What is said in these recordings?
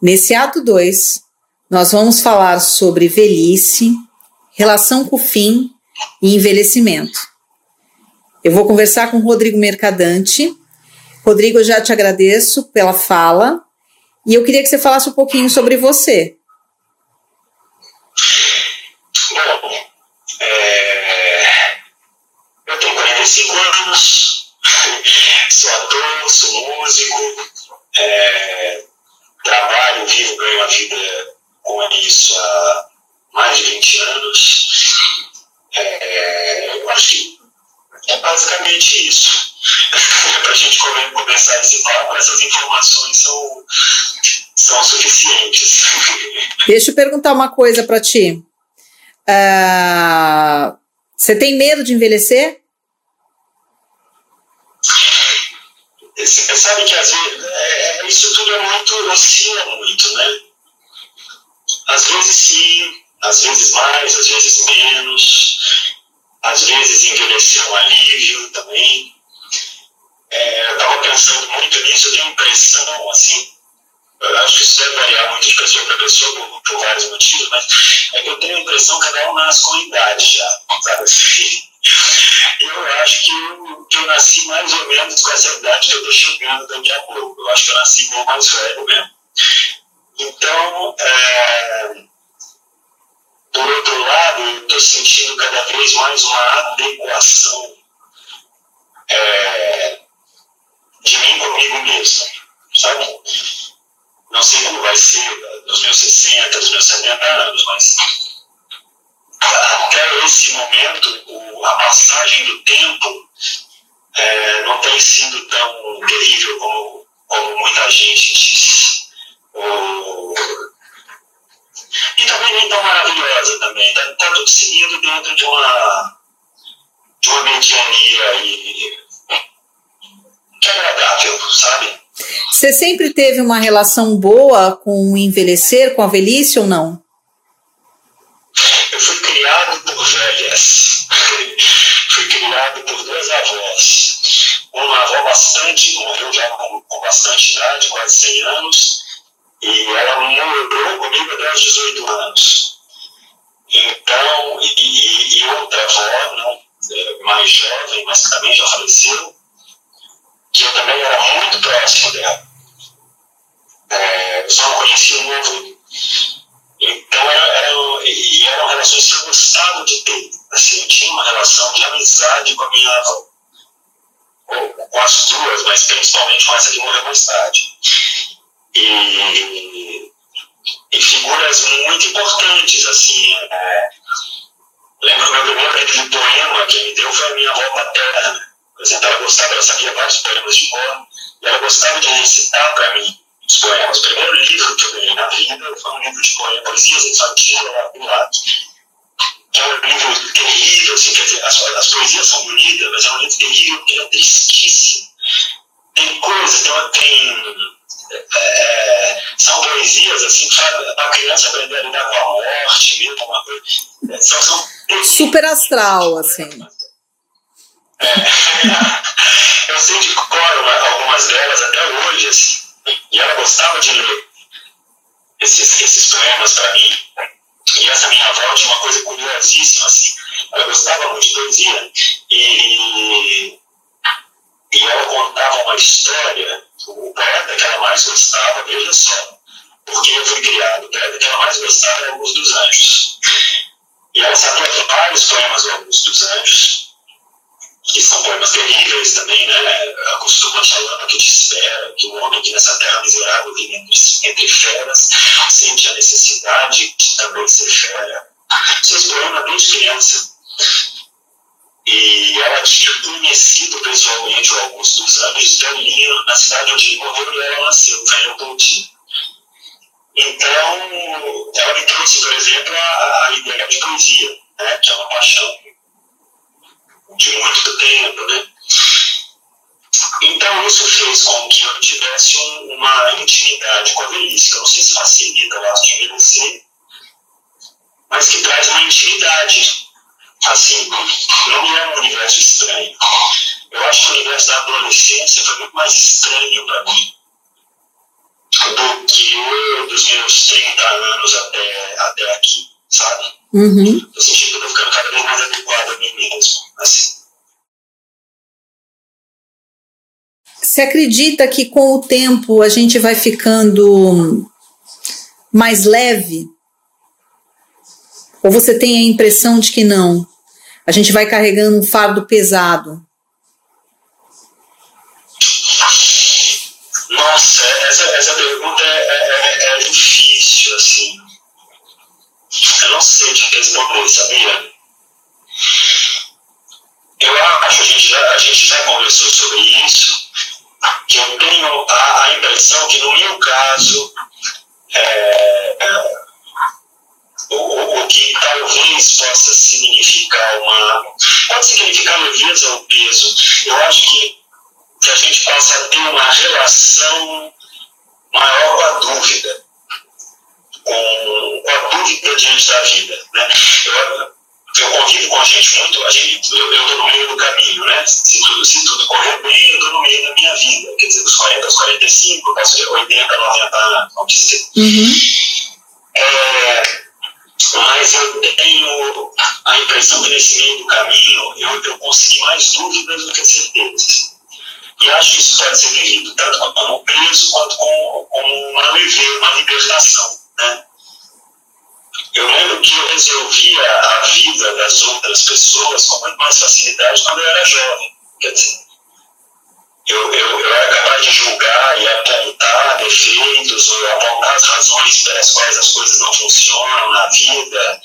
Nesse ato 2, nós vamos falar sobre velhice, relação com o fim e envelhecimento. Eu vou conversar com Rodrigo Mercadante. Rodrigo, eu já te agradeço pela fala e eu queria que você falasse um pouquinho sobre você. Bom, é... eu tenho 45 anos, sou ator, sou músico, é... trabalho, vivo, ganho a vida com isso há mais de 20 anos. É... eu acho que é basicamente isso. Para a gente começar esse papo, essas informações são, são suficientes. Deixa eu perguntar uma coisa para ti. Uh, você tem medo de envelhecer? Você sabe que às vezes é, é, isso tudo é muito, oscila muito, né? Às vezes sim, às vezes mais, às vezes menos às vezes envelhecer um alívio também. É, eu estava pensando muito nisso, eu tenho impressão, assim, eu acho que isso deve variar muito de pessoa para pessoa por, por, vários motivos, mas é que eu tenho a impressão que cada um nasce com idade já, sabe assim? Eu acho que eu, que eu nasci mais ou menos com essa idade que eu estou chegando daqui a pouco. Eu acho que eu nasci meio mais velho mesmo. Então, é, por outro lado, eu estou sentindo cada vez mais uma adequação é, de mim comigo mesmo, sabe? Não sei como vai ser nos meus 60, nos meus 70 anos, mas até esse momento, passagem do tempo é, não tem sido tão terrível como, como muita gente diz. O, e também nem tão maravilhosa também. Está tá tudo seguindo dentro de uma, de uma mediania e que é agradável, sabe? Você sempre teve uma relação boa com o envelhecer, com a velhice ou não? Eu fui criado por velhas. Criado por duas avós. Uma avó bastante, morreu já com, com bastante idade, quase 100 anos, e ela morou comigo até os 18 anos. Então, e, e outra avó, não, é, mais jovem, mas também já faleceu, que eu também era muito próximo dela. É, eu só não conhecia o avô. Então, era, era, e eram relações que eu gostava de ter. Assim, tinha uma relação de amizade com a minha avó. Com, com as duas, mas principalmente com essa que morreu mais tarde e, e figuras muito importantes, assim. É, lembro meu primeiro poema que me deu foi a minha avó paterna. Por exemplo, ela gostava, ela sabia vários poemas de cor, e ela gostava de recitar para mim os poemas. O primeiro livro que eu ganhei na vida foi um livro de poemas, poesias infantis, lá do lado. É um livro terrível, assim, quer dizer, as, as poesias são bonitas, mas é um livro terrível porque é tristíssimo. Tem coisas, tem, tem é, são poesias assim, para a criança aprender a lidar com a morte mesmo, uma coisa. É, são, são Super astral, assim. É, eu sei de cor algumas delas até hoje, assim, e ela gostava de ler esses, esses poemas para mim. Coisa curiosíssima, assim. Ela gostava muito de poesia e, e ela contava uma história o poeta que ela mais gostava, veja só, porque eu fui criado, o poeta que ela mais gostava era Augusto dos Anjos. E ela sabia vários poemas do Augusto dos Anjos, que são poemas terríveis também, né? Acostuma a lama que te espera, que o homem que nessa terra miserável vive entre, entre feras, sente a necessidade de também ser fera. Seus poemas desde criança. E ela tinha conhecido pessoalmente o Augusto dos Anjos velhinho na cidade onde ele morreu e ela nasceu, em Leopoldina. Então, ela me trouxe, por exemplo, a, a ideia de poesia, né, que é uma paixão de muito tempo. Né? Então, isso fez com que eu tivesse um, uma intimidade com a velhice, eu não sei se facilita o ato de envelhecer, intimidade assim, não é um universo estranho. Eu acho que o universo da adolescência foi muito mais estranho para mim do que, do dos meus 30 anos até, até aqui, sabe? Uhum. Eu senti que eu tô ficando cada vez mais adequado a mim mesmo, assim. Você acredita que com o tempo a gente vai ficando mais leve? Ou você tem a impressão de que não? A gente vai carregando um fardo pesado? Nossa, essa, essa pergunta é, é, é, é difícil, assim. Eu não sei te responder, sabia? Eu acho, a gente já, a gente já conversou sobre isso, que eu tenho a, a impressão que no meu caso, é, é, o, o, talvez possa significar uma. pode significar leveza ou peso. Eu acho que, que a gente possa ter uma relação maior com a dúvida, com, com a dúvida diante da vida. Né? Eu, eu convivo com a gente muito, a gente, eu estou no meio do caminho, né? Se tudo, se tudo correr bem, eu estou no meio da minha vida. Quer dizer, dos 40 aos 45, posso ver 80, 90 anos, vamos dizer. Uhum. É, mas eu tenho a impressão que nesse meio do caminho eu, eu consegui mais dúvidas do que certezas. E acho que isso pode ser vivido tanto como preso quanto como, como uma leveza, uma libertação. Né? Eu lembro que eu resolvia a vida das outras pessoas com muito mais facilidade quando eu era jovem. Quer dizer, eu, eu, eu era capaz de julgar e apontar defeitos ou apontar as razões pelas quais as coisas não funcionam na vida,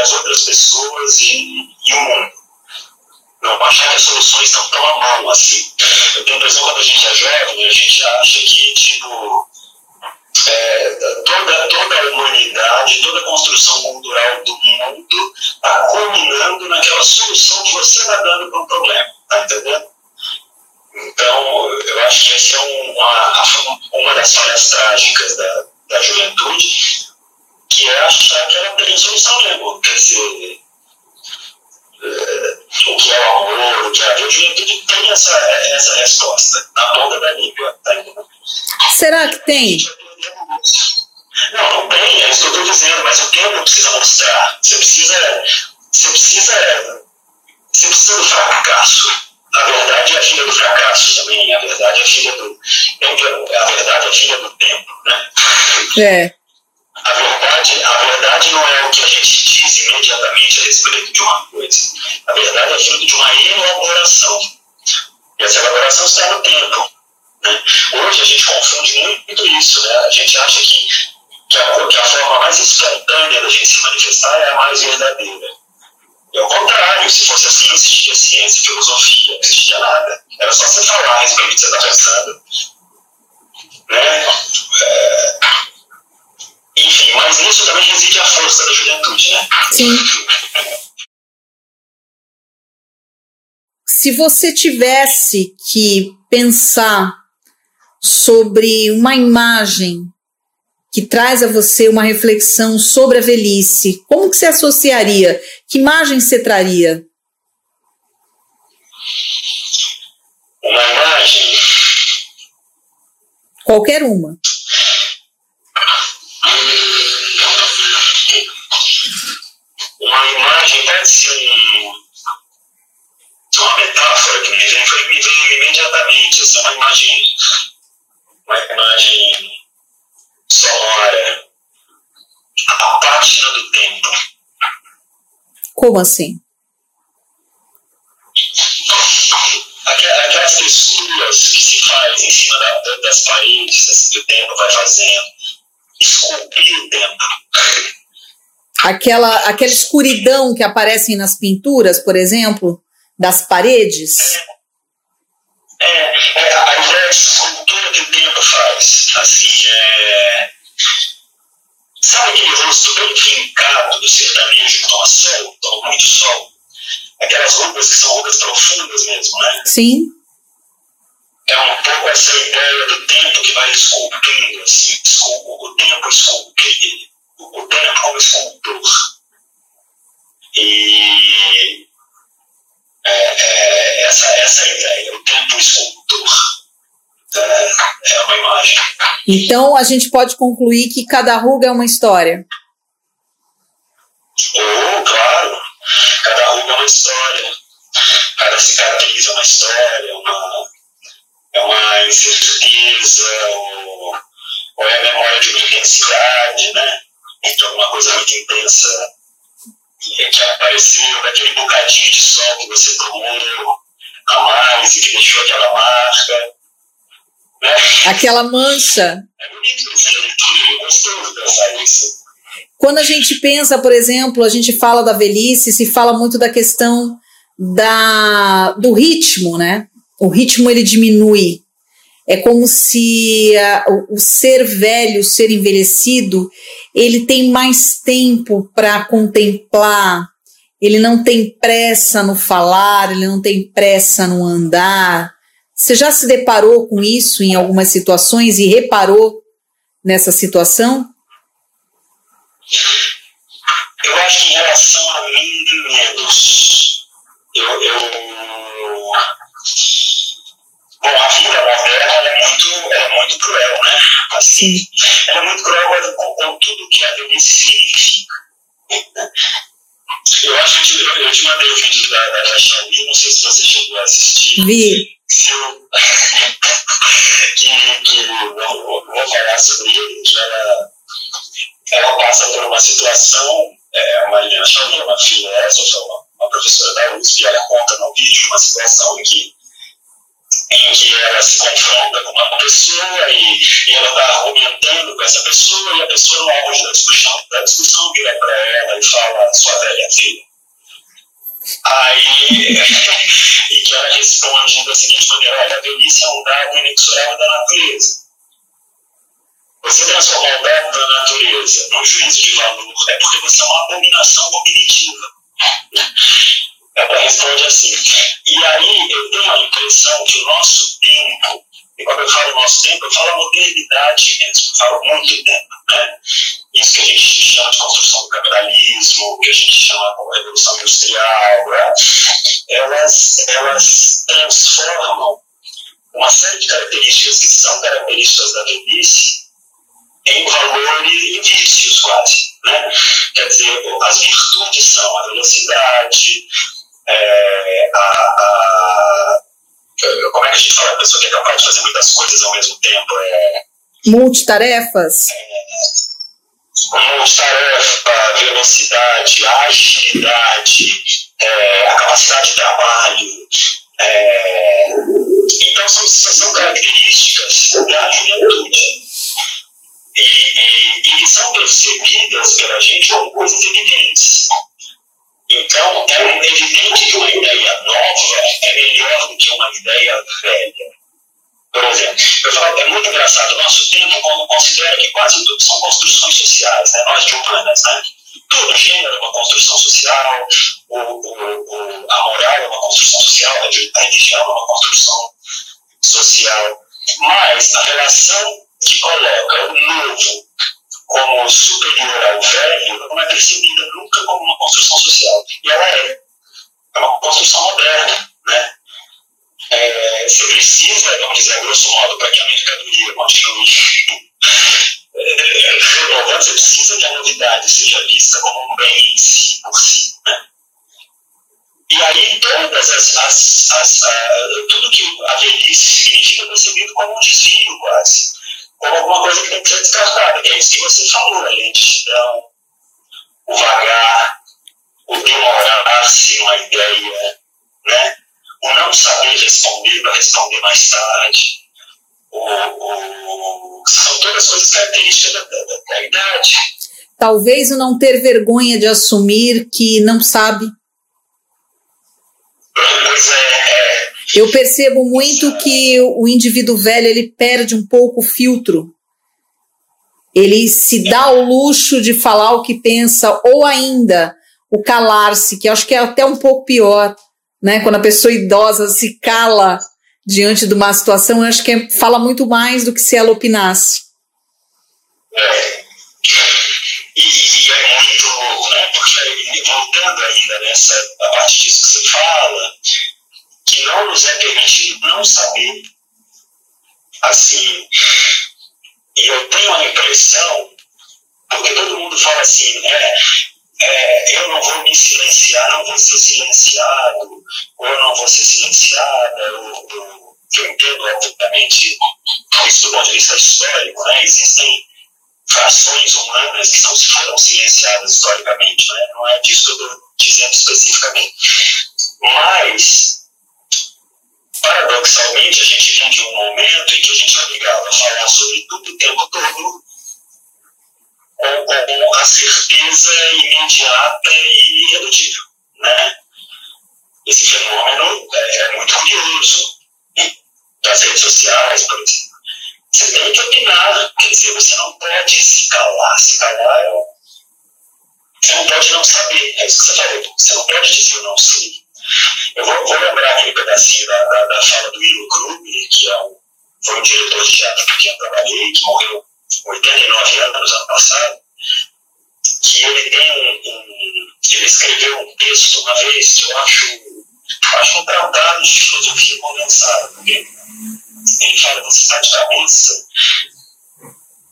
as outras pessoas e, e o mundo. Não achar que as soluções estão tão à mão assim. Eu tenho a impressão quando a gente é jovem, a gente acha que, tipo, é, toda, toda a humanidade, toda a construção cultural do mundo está culminando naquela solução que você está dando para um problema. Está entendendo? Então, eu acho que essa é uma, uma das falhas trágicas da, da juventude, que é achar que ela tem solução mesmo. Quer dizer, o que é o amor, o que é a juventude tem essa, essa resposta na ponta da língua. Tá Será que tem? Não, não tem, é isso que eu estou dizendo, mas o tempo precisa mostrar. Você precisa. Você precisa. Você precisa do fracasso. A verdade é a filha do fracasso também, a verdade é a filha do. A verdade é a filha do tempo, né? É. A verdade, a verdade não é o que a gente diz imediatamente a respeito de uma coisa. A verdade é fruto de uma elaboração. E essa elaboração está no tempo. Né? Hoje a gente confunde muito isso. Né? A gente acha que, que, a, que a forma mais espontânea da gente se manifestar é a mais verdadeira. E ao contrário, se fosse assim, não existia ciência, filosofia, não existia nada. Era só você falar a respeito do que você está pensando. Né? É, enfim, mas nisso também reside a força da juventude, né? Sim. Se você tivesse que pensar sobre uma imagem que traz a você uma reflexão sobre a velhice, como que você associaria? Que imagem você traria? Uma imagem? Qualquer uma uma imagem, parece um, uma metáfora que me vem, foi, me veio imediatamente, assim, uma imagem, uma imagem sonora, a pátina do tempo. Como assim? Aquelas texturas que se faz em cima da, das paredes, assim, que o tempo vai fazendo esculpir o tempo. Aquela, aquela escuridão que aparece nas pinturas, por exemplo, das paredes. É, é, a ideia de escultura que o tempo faz. Assim, é, sabe aquele rosto bem fincado do sertanejo que toma sol, toma muito sol? Aquelas roupas que são roupas profundas mesmo, né? Sim. É um pouco essa ideia do tempo que vai esculpindo, assim, o tempo esculpindo o tempo como escultor. E é, é, essa, essa é ideia, o tempo escultor. É, é uma imagem. Então a gente pode concluir que cada ruga é uma história. Aquela mancha. Quando a gente pensa, por exemplo, a gente fala da velhice, se fala muito da questão da, do ritmo, né? O ritmo ele diminui. É como se o, o ser velho, o ser envelhecido, ele tem mais tempo para contemplar, ele não tem pressa no falar, ele não tem pressa no andar. Você já se deparou com isso em algumas situações e reparou nessa situação? Eu acho que em relação a mim, menos. Eu, eu Bom, a vida moderna é muito, é muito cruel, né? Assim, ela é muito cruel com, com tudo que a velhice significa. Eu acho que eu, eu te mandei o vídeo da, da Xiaomi, não sei se você chegou a assistir. Vi. Se eu, que, que eu vou, vou falar sobre ele, que ela, ela passa por uma situação, é, uma Mariana Xiaomi, uma filha, essa, uma, uma professora da USP, ela conta no vídeo uma situação em que em que ela se confronta com uma pessoa e, e ela está argumentando com essa pessoa e a pessoa no auge da discussão, da discussão vira para ela e fala, sua velha filha. Aí, e que ela responde da seguinte maneira, olha, a velhice é um dado inexorável da natureza. Você transformar o dado da natureza num juízo de valor é porque você é uma abominação cognitiva. Responde assim. E aí eu tenho a impressão que o nosso tempo, e quando eu falo nosso tempo, eu falo modernidade mesmo, eu falo muito tempo, né? Isso que a gente chama de construção do capitalismo, que a gente chama de revolução industrial, né? elas, elas transformam uma série de características que são características da velhice em valores, em vícios quase. Né? Quer dizer, as virtudes são a velocidade, é, a, a, como é que a gente fala, a pessoa que é capaz de fazer muitas coisas ao mesmo tempo? É, Multitarefas? É, multitarefa, velocidade, agilidade, é, a capacidade de trabalho. As, as, tudo que a velhice significa é percebido como um desvio quase como alguma coisa que tem que ser descartada, que é isso que você falou, a lentidão, o vagar, o demorar-se numa ideia, né? o não saber responder para responder mais tarde, são todas coisas características da, da, da idade. Talvez o não ter vergonha de assumir que não sabe. Pois é, é. Eu percebo muito que o indivíduo velho ele perde um pouco o filtro. Ele se dá o luxo de falar o que pensa, ou ainda o calar-se, que acho que é até um pouco pior, né? Quando a pessoa idosa se cala diante de uma situação, eu acho que é, fala muito mais do que se ela opinasse. É. E, e, é muito, né? Porque voltando ainda nessa a parte disso que você fala, que não nos é permitido não saber, assim, e eu tenho a impressão, porque todo mundo fala assim, né? É, eu não vou me silenciar, não vou ser silenciado, ou eu não vou ser silenciada, eu, eu, eu entendo, obviamente, isso do ponto de vista histórico, né? Existem frações humanas que são, foram silenciadas historicamente, né? não é disso que eu estou dizendo especificamente. Mas, paradoxalmente, a gente vive de um momento em que a gente é obrigado a falar sobre tudo o tempo todo com, com a certeza imediata e irredutível. Né? Esse fenômeno é, é muito curioso. Das redes sociais, por exemplo. Você tem que opinar, quer dizer, você não pode se calar. Se calar é. Você não pode não saber, é isso que você falou. Você não pode dizer eu não sei. Eu vou, vou lembrar aquele pedacinho da, da, da fala do Ilo Kruger, que é um, foi um diretor de teatro quem eu trabalhei, que morreu 89 anos ano passado, que ele tem um, um, ele escreveu um texto uma vez que eu acho, acho um tratado de filosofia condensada, porque ele fala você está de cabeça,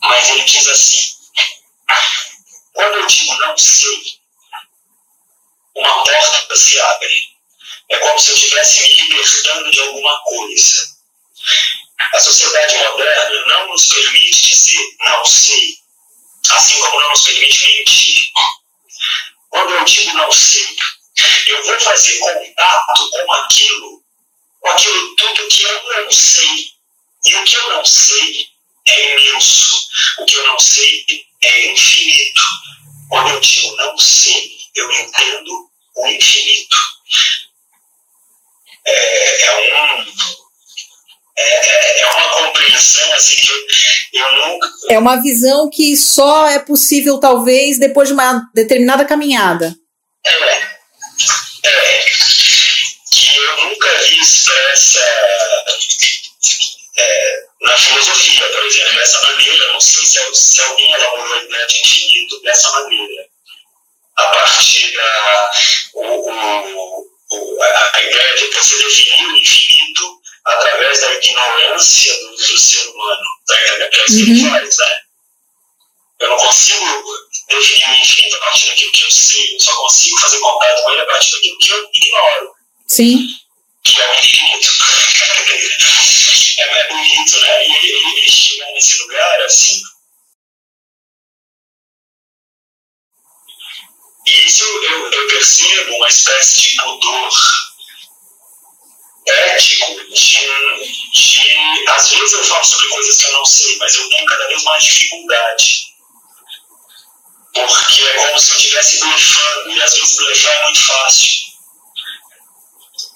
mas ele diz assim, quando eu digo não sei, uma porta se abre. É como se eu estivesse me libertando de alguma coisa. A sociedade moderna não nos permite dizer não sei, assim como não nos permite mentir. Quando eu digo não sei, eu vou fazer contato com aquilo, com aquilo tudo que eu não sei. E o que eu não sei é imenso. O que eu não sei é infinito. Quando eu digo não sei, eu entendo o infinito. É, é um é, é, é uma compreensão assim que eu, eu nunca. É uma visão que só é possível, talvez, depois de uma determinada caminhada. É, é que eu nunca vi expressa é, na filosofia, por exemplo, dessa maneira. Não sei se, se alguém elaborou a ideia de infinito dessa maneira. A partir da. O, o, o, a ideia de você definir o infinito através da ignorância do, do ser humano. É que ele uhum. faz, né? Eu não consigo definir o infinito a partir daquilo que eu sei, eu só consigo fazer contato com ele a partir daquilo que eu ignoro. Sim. Que é o infinito. é, é bonito, né? E ele, ele, ele chega nesse lugar assim. E isso eu, eu percebo uma espécie de pudor ético de, de. Às vezes eu falo sobre coisas que eu não sei, mas eu tenho cada vez mais dificuldade. E às vezes blefar é muito fácil.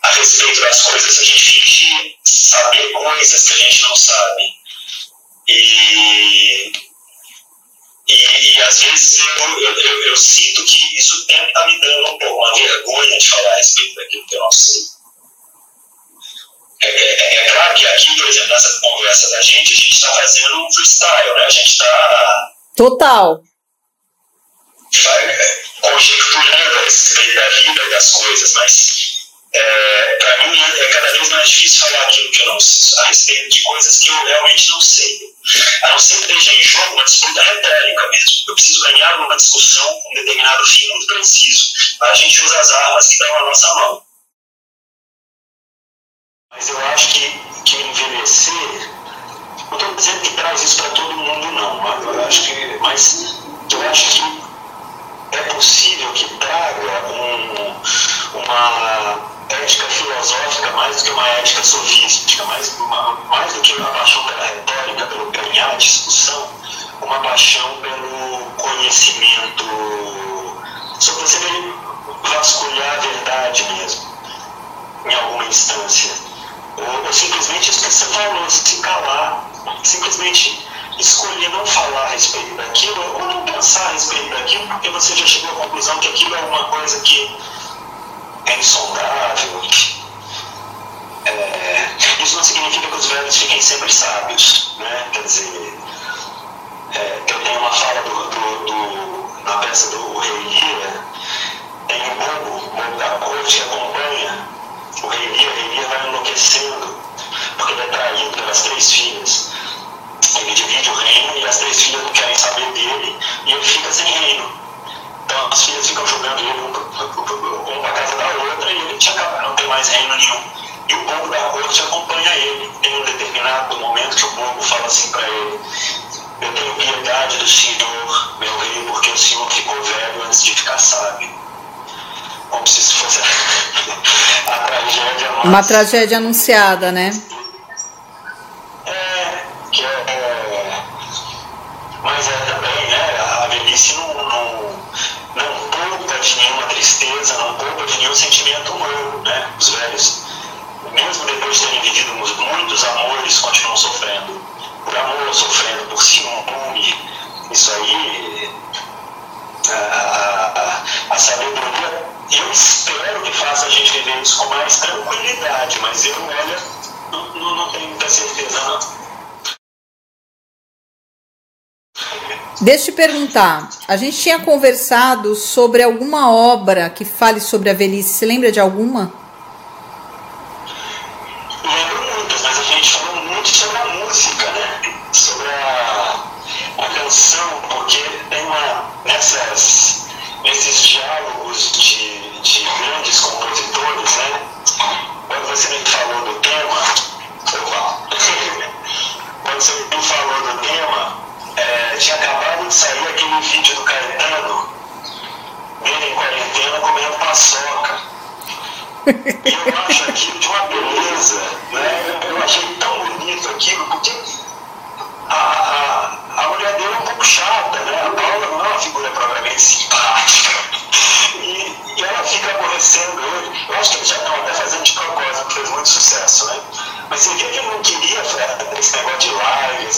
A respeito das coisas, a gente fingir saber coisas que a gente não sabe. E, e, e às vezes eu, eu, eu, eu sinto que isso está me dando um pouco uma vergonha de falar a respeito daquilo que eu não sei. É, é, é, claro que aqui, por exemplo, nessa conversa da gente, a gente está fazendo um freestyle, né? A gente está. Total. Conjecturando a respeito da vida e das coisas, mas é, para mim é, é cada vez mais difícil falar aquilo que eu não a respeito de coisas que eu realmente não sei. A não ser que esteja em jogo uma disputa retórica mesmo. Eu preciso ganhar uma discussão com um determinado fim muito preciso. A gente usa as armas que estão à nossa mão. Mas eu acho que, que envelhecer, não estou dizendo que traz isso para todo mundo, não. Eu acho que, mas eu acho que é possível que traga um, uma ética filosófica mais do que uma ética sofística, mais, uma, mais do que uma paixão pela retórica, pelo ganhar discussão, uma paixão pelo conhecimento, só você vasculhar a verdade mesmo, em alguma instância. Ou, ou simplesmente isso que você falou, se calar, simplesmente escolher não falar a respeito daquilo ou não pensar a respeito daquilo porque você já chegou à conclusão que aquilo é uma coisa que é insondável. É, isso não significa que os velhos fiquem sempre sábios, né? Quer dizer, é, eu tenho uma fala do, do, do, na peça do Rei Lira, tem o bobo, bobo da corte que acompanha o Rei Lira, o Rei Lira vai enlouquecendo, porque ele é traído pelas três filhas. Uma tragédia anunciada, né? Muita certeza. Deixa eu te perguntar, a gente tinha conversado sobre alguma obra que fale sobre a velhice. Você lembra de alguma? Lembro muitas, mas a gente falou muito sobre a música, né? Sobre a, a canção, porque tem uma. Nessas, nesses diálogos de, de grandes compositores, né? Quando você me tinha acabado de sair aquele vídeo do Caetano, dele em quarentena comendo paçoca. E eu acho aquilo de uma beleza, né? Eu achei tão bonito aquilo, porque a, a, a mulher dele é um pouco chata, né? A Paula não é uma figura propriamente simpática. E, e ela fica aborrecendo ele. Eu acho que eles já estão até fazendo de propósito, fez muito sucesso, né? Mas você vê que ele não queria esse negócio de live,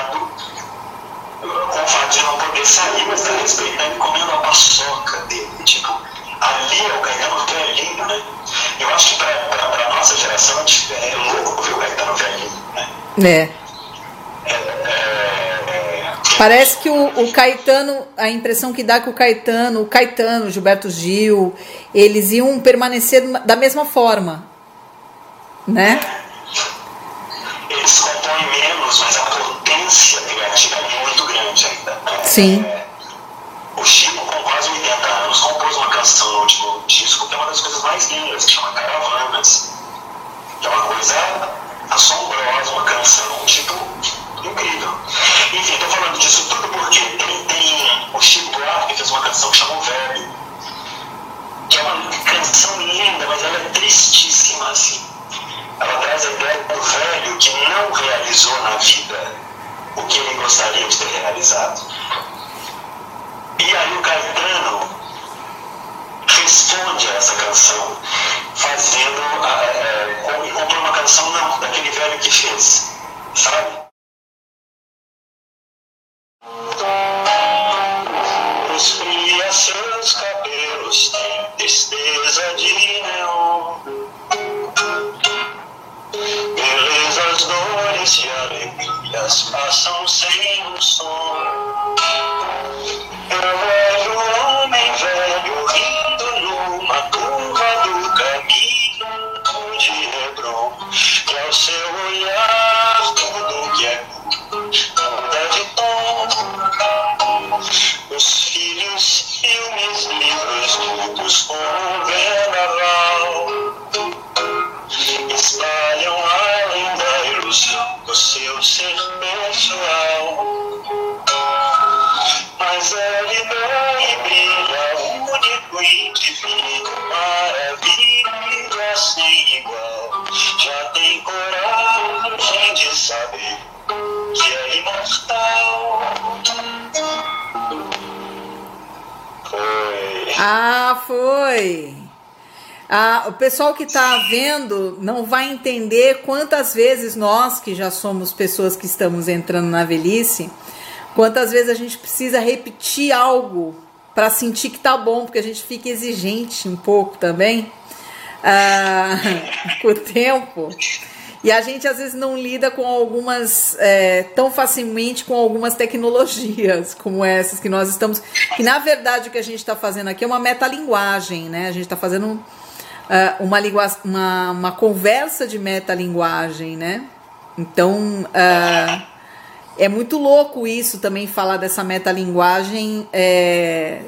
indignado com o fato de não poder sair, mas está respeitando e comendo a paçoca dele. Tipo, ali é o Caetano velhinho, né? Eu acho que para a nossa geração é louco ver o Caetano velhinho, né? É. é, é, é Parece que o, o, Caetano, a impressão que dá é que o Caetano, o Caetano, Gilberto Gil, eles iam permanecer da mesma forma, né? Eles compõem menos, mas a potência criativa é muito grande ainda. Sim. É, o Chico, com quase 80 anos, compôs uma canção no último disco que é uma das coisas mais lindas, que chama Caravanas. Que é uma coisa assombrosa, uma canção, tipo, incrível. Enfim, estou falando disso tudo porque tem, tem o Chico Buarque fez uma canção que chamou Velho, que é uma canção linda, mas ela é tristíssima, assim. Ela traz a ideia do velho que não realizou na vida o que ele gostaria realizado. E aí o Caetano responde a essa canção, fazendo, é, e comprou uma canção não, daquele velho que fez, sabe? Os seus cabelos tristeza de neon. Belezas, e alegrias passam sem um som. Eu vejo um homem velho rindo numa curva do caminho de Hebron, que ao seu olhar tudo que é muda de tom. Os filhos, filmes, livros, todos com do seu ser pessoal. mas ele não brilha, único indivíduo, maravilha sem igual. Já tem coragem de saber que é imortal. Foi. Ah, foi. Ah, o pessoal que está vendo não vai entender quantas vezes nós, que já somos pessoas que estamos entrando na velhice, quantas vezes a gente precisa repetir algo para sentir que tá bom, porque a gente fica exigente um pouco também ah, com o tempo. E a gente às vezes não lida com algumas é, tão facilmente com algumas tecnologias como essas que nós estamos. Que na verdade o que a gente está fazendo aqui é uma metalinguagem, né? A gente está fazendo uh, uma, uma, uma conversa de metalinguagem, né? Então uh, é muito louco isso também falar dessa metalinguagem é,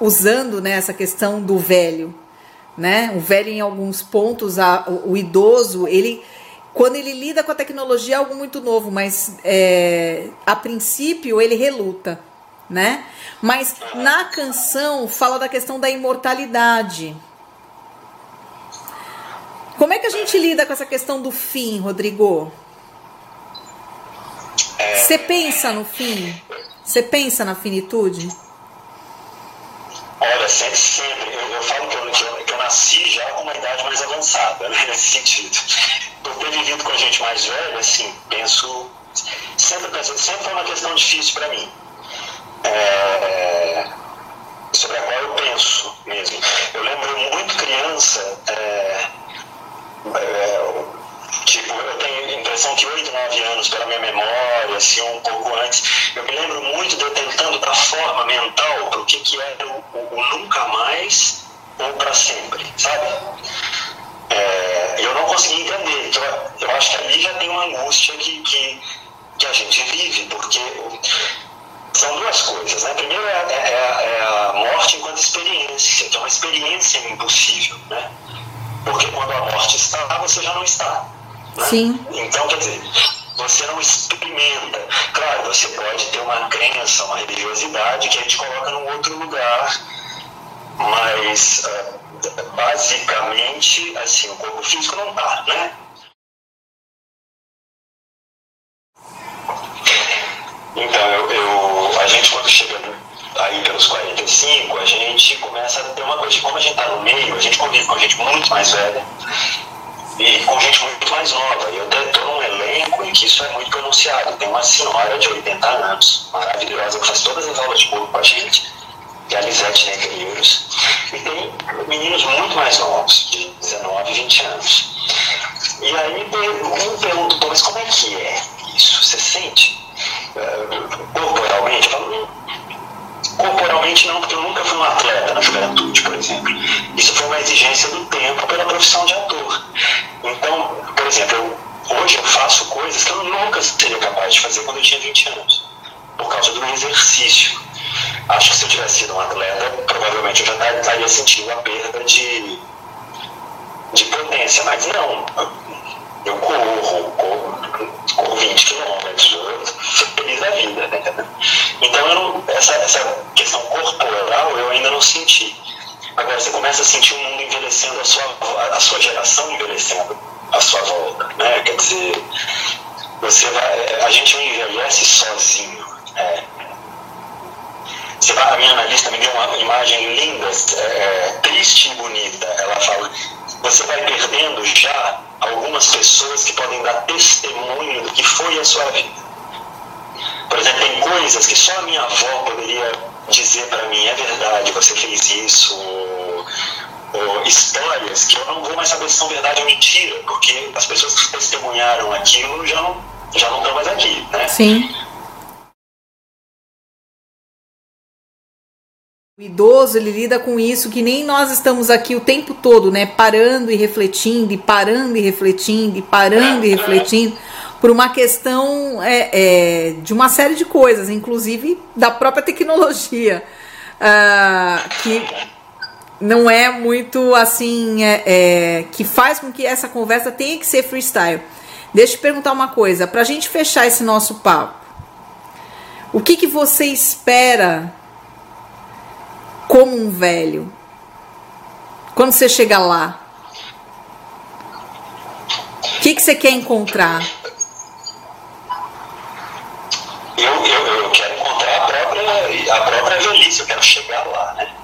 usando né, essa questão do velho. Né? O velho, em alguns pontos, a, o, o idoso, ele quando ele lida com a tecnologia é algo muito novo, mas é, a princípio ele reluta, né? Mas na canção fala da questão da imortalidade. Como é que a gente lida com essa questão do fim, Rodrigo? Você pensa no fim? Você pensa na finitude? Olha, sempre, sempre. Eu, eu falo que eu, que, eu, que eu, nasci já com uma idade mais avançada, né, nesse sentido. Por ter vivido com a gente mais velha, assim, penso. Sempre, penso, sempre foi uma questão difícil para mim. É, sobre a qual eu penso mesmo. Eu lembro muito criança. É, é, tipo, eu tenho a impressão que 8, 9 anos, pela minha memória, assim, um pouco antes, eu me lembro muito de eu tentando dar forma mental para o que, que era o, o, o nunca mais ou para sempre, sabe? É, eu não consegui entender. Então, eu acho que ali já tem uma angústia que, que, que a gente vive, porque são duas coisas. Né? Primeiro é, é, é, a morte enquanto experiência, que é uma experiência impossível. Né? Porque quando a morte está, você já não está. Né? Sim. Então, quer dizer, você não experimenta. Claro, você pode ter uma crença, uma religiosidade que a gente coloca num outro lugar, mas uh, basicamente, assim, o corpo físico não está, né? Então, eu, eu, a gente quando chega aí pelos 45, a gente começa a ter uma coisa de como a gente está no meio, a gente convive com gente muito mais velha e com gente muito mais nova. E eu estou num elenco em que isso é muito pronunciado. Tem uma senhora de 80 anos, maravilhosa, que faz todas as aulas de corpo com a gente, que é a Lisete Negreiros. E tem meninos muito mais novos, de 19, 20 anos. E aí me pergunto, mas como é que é isso? Você sente uh, corporalmente? Eu falo, corporalmente não, porque eu nunca fui um atleta na juventude, por exemplo. Isso foi uma exigência do tempo pela profissão de ator. Então, por exemplo, eu, hoje eu faço coisas que eu nunca seria capaz de fazer quando eu tinha 20 anos, por causa do exercício. Acho que se eu tivesse sido um atleta, provavelmente eu já estaria sentindo a perda de, de potência, mas não. Eu corro, corro, corro 20 quilômetros, feliz da vida, né? Então eu essa, essa questão corporal eu ainda não senti. Agora você começa a sentir o mundo envelhecendo, a sua, a sua geração envelhecendo à sua volta. Né? Quer dizer, você vai, a gente não envelhece sozinho. É. Você vai, a minha analista me deu uma imagem linda, é, triste e bonita. Ela fala: você vai perdendo já algumas pessoas que podem dar testemunho do que foi a sua vida. Por exemplo, tem coisas que só a minha avó poderia dizer para mim: é verdade, você fez isso. Ou, ou, histórias que eu não vou mais saber se são verdade ou mentira, porque as pessoas que testemunharam aquilo já não, já não estão mais aqui, né? Sim. O idoso ele lida com isso que nem nós estamos aqui o tempo todo, né? Parando e refletindo, e parando e refletindo, e parando e refletindo, por uma questão é, é, de uma série de coisas, inclusive da própria tecnologia, uh, que não é muito assim, é, é, que faz com que essa conversa tenha que ser freestyle. Deixa eu te perguntar uma coisa, para a gente fechar esse nosso papo. O que, que você espera como um velho? Quando você chega lá? O que, que você quer encontrar? Eu, eu, eu quero encontrar a própria, a própria velhice, eu quero chegar lá, né?